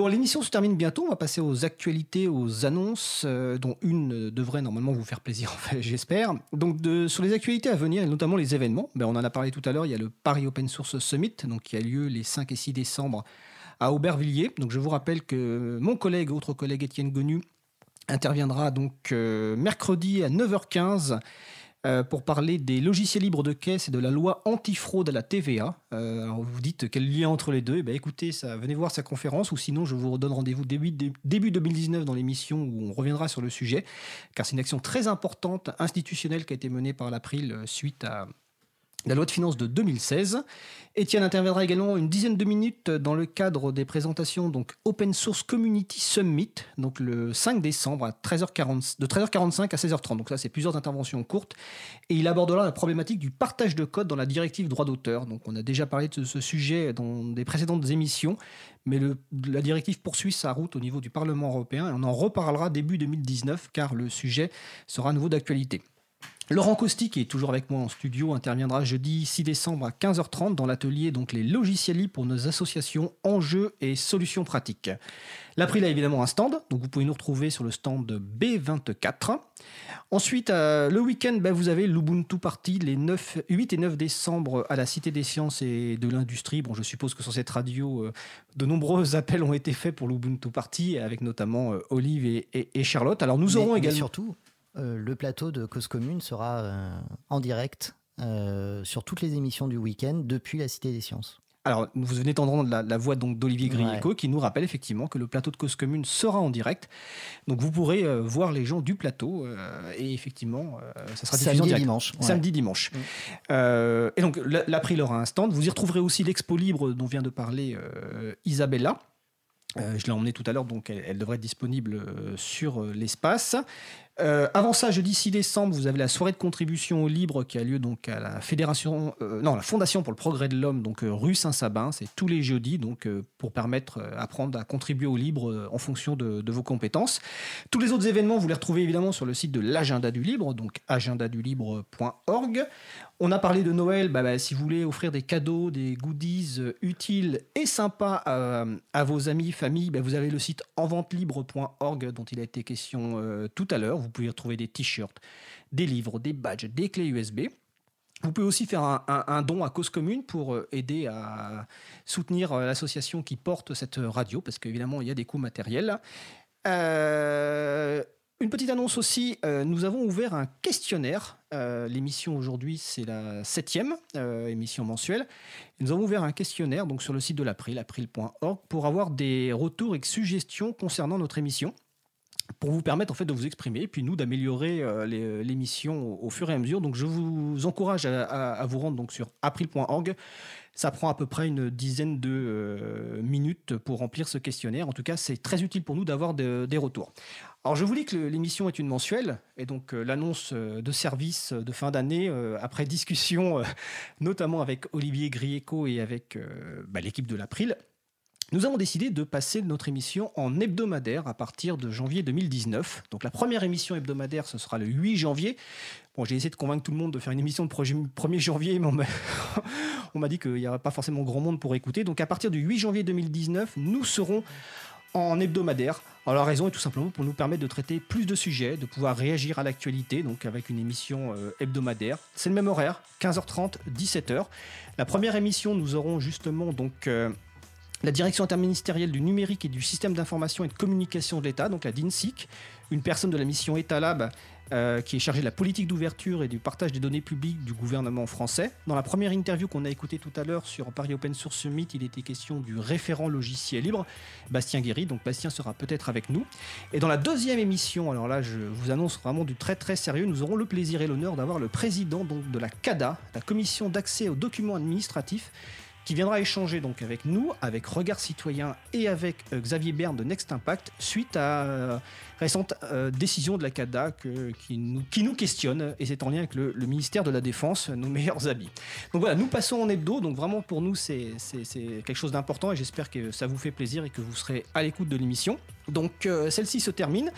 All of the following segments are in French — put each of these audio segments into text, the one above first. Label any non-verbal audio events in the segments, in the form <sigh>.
Bon, l'émission se termine bientôt. On va passer aux actualités, aux annonces, euh, dont une euh, devrait normalement vous faire plaisir, <laughs> j'espère. Donc, sur les actualités à venir, et notamment les événements, ben, on en a parlé tout à l'heure. Il y a le Paris Open Source Summit, donc, qui a lieu les 5 et 6 décembre à Aubervilliers. Donc, je vous rappelle que mon collègue, autre collègue Étienne Gonu, interviendra donc euh, mercredi à 9h15 euh, pour parler des logiciels libres de caisse et de la loi antifraude à la TVA. Euh, alors vous dites quel lien entre les deux eh bien, Écoutez, ça, venez voir sa conférence ou sinon je vous redonne rendez-vous début, début 2019 dans l'émission où on reviendra sur le sujet, car c'est une action très importante institutionnelle qui a été menée par l'April euh, suite à la loi de finances de 2016. Étienne interviendra également une dizaine de minutes dans le cadre des présentations donc Open Source Community Summit, donc le 5 décembre à 13h40, de 13h45 à 16h30. Donc ça, c'est plusieurs interventions courtes. Et il abordera la problématique du partage de code dans la directive droit d'auteur. Donc on a déjà parlé de ce sujet dans des précédentes émissions, mais la directive poursuit sa route au niveau du Parlement européen et on en reparlera début 2019 car le sujet sera à nouveau d'actualité. Laurent Costi, qui est toujours avec moi en studio, interviendra jeudi 6 décembre à 15h30 dans l'atelier donc les logiciels libres pour nos associations enjeux et solutions pratiques. L'April a évidemment un stand, donc vous pouvez nous retrouver sur le stand B24. Ensuite, euh, le week-end, ben, vous avez l'Ubuntu Party les 9, 8 et 9 décembre à la Cité des Sciences et de l'Industrie. Bon, je suppose que sur cette radio, euh, de nombreux <laughs> appels ont été faits pour l'Ubuntu Party, avec notamment euh, Olive et, Charlotte. Alors nous aurons également... surtout, le plateau de Cause Commune sera euh, en direct euh, sur toutes les émissions du week-end depuis la Cité des Sciences. Alors, vous venez d'entendre la, voix donc d'Olivier Grieco qui nous rappelle effectivement que le plateau de Cause Commune sera en direct. Donc, vous pourrez voir les gens du plateau et effectivement, ça sera diffusé samedi dimanche. Samedi dimanche. Mm. et donc, l'April aura un stand. Vous y retrouverez aussi l'expo libre dont vient de parler Isabella. je l'ai emmenée tout à l'heure, donc elle, devrait être disponible sur l'espace. Euh, avant ça, jeudi 6 décembre, vous avez la soirée de contribution au libre qui a lieu donc à la fédération, euh, non, la Fondation pour le progrès de l'homme, donc euh, rue Saint-Sabin. C'est tous les jeudis, donc pour permettre, apprendre à contribuer au libre en fonction de, vos compétences. Tous les autres événements, vous les retrouvez évidemment sur le site de l'agenda du libre, donc agendadulibre.org. On a parlé de Noël, bah, bah, si vous voulez offrir des cadeaux, des goodies utiles et sympas à, vos amis, famille, bah, vous avez le site enventelibre.org dont il a été question tout à l'heure. Pouvez retrouver des t-shirts, des livres, des badges, des clés USB. Vous pouvez aussi faire un, don à cause commune pour euh, aider à soutenir l'association qui porte cette radio, parce qu'évidemment, il y a des coûts matériels. Une petite annonce aussi, euh, nous avons ouvert un questionnaire. Euh, l'émission aujourd'hui, c'est la septième euh, émission mensuelle. nous avons ouvert un questionnaire donc sur le site de l'April, april.org, pour avoir des retours et suggestions concernant notre émission, pour vous permettre en fait de vous exprimer, et puis nous d'améliorer l'émission au, fur et à mesure. Donc je vous encourage à, vous rendre sur april.org. Ça prend à peu près une dizaine de minutes pour remplir ce questionnaire. En tout cas, c'est très utile pour nous d'avoir des retours. Alors je vous dis que l'émission est une mensuelle, et donc euh, l'annonce euh, de service de fin d'année, euh, après discussion <laughs> notamment avec Olivier Grieco et avec bah, l'équipe de l'April, nous avons décidé de passer notre émission en hebdomadaire à partir de janvier 2019. Donc la première émission hebdomadaire, ce sera le 8 janvier. Bon, j'ai essayé de convaincre tout le monde de faire une émission le 1er janvier, mais on m'a <laughs> dit qu'il n'y aurait pas forcément grand monde pour écouter. Donc à partir du 8 janvier 2019, nous serons en hebdomadaire. Alors la raison est tout simplement pour nous permettre de traiter plus de sujets, de pouvoir réagir à l'actualité, donc avec une émission euh, hebdomadaire. C'est le même horaire, 15h30, 17h. La première émission, nous aurons justement donc euh, la direction interministérielle du numérique et du système d'information et de communication de l'État, donc la DINSIC, une personne de la mission Etalab euh, qui est chargé de la politique d'ouverture et du partage des données publiques du gouvernement français. Dans la première interview qu'on a écoutée tout à l'heure sur Paris Open Source Summit, il était question du référent logiciel libre, Bastien Guéry. Donc Bastien sera peut-être avec nous. Et dans la deuxième émission, alors là, je vous annonce vraiment du très très sérieux, nous aurons le plaisir et l'honneur d'avoir le président donc, de la CADA, la Commission d'accès aux documents administratifs qui viendra échanger donc avec nous, avec Regard Citoyen et avec euh, Xavier Berne de Next Impact suite à euh, récente euh, décision de la CADA qui, nous, qui nous questionne et c'est en lien avec le, ministère de la Défense, nos meilleurs amis. Donc voilà, nous passons en hebdo, donc vraiment pour nous c'est quelque chose d'important et j'espère que ça vous fait plaisir et que vous serez à l'écoute de l'émission. Donc euh, celle-ci se termine.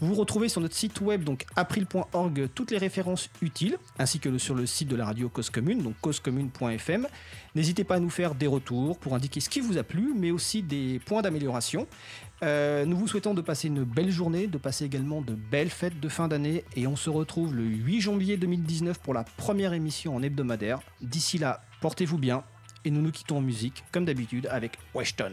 Vous retrouvez sur notre site web donc april.org toutes les références utiles, ainsi que sur le site de la radio Cause Commune, donc causecommune.fm. N'hésitez pas à nous faire des retours pour indiquer ce qui vous a plu, mais aussi des points d'amélioration. Euh, nous vous souhaitons de passer une belle journée, de passer également de belles fêtes de fin d'année, et on se retrouve le 8 janvier 2019 pour la première émission en hebdomadaire. D'ici là, portez-vous bien, et nous nous quittons en musique, comme d'habitude, avec Weston.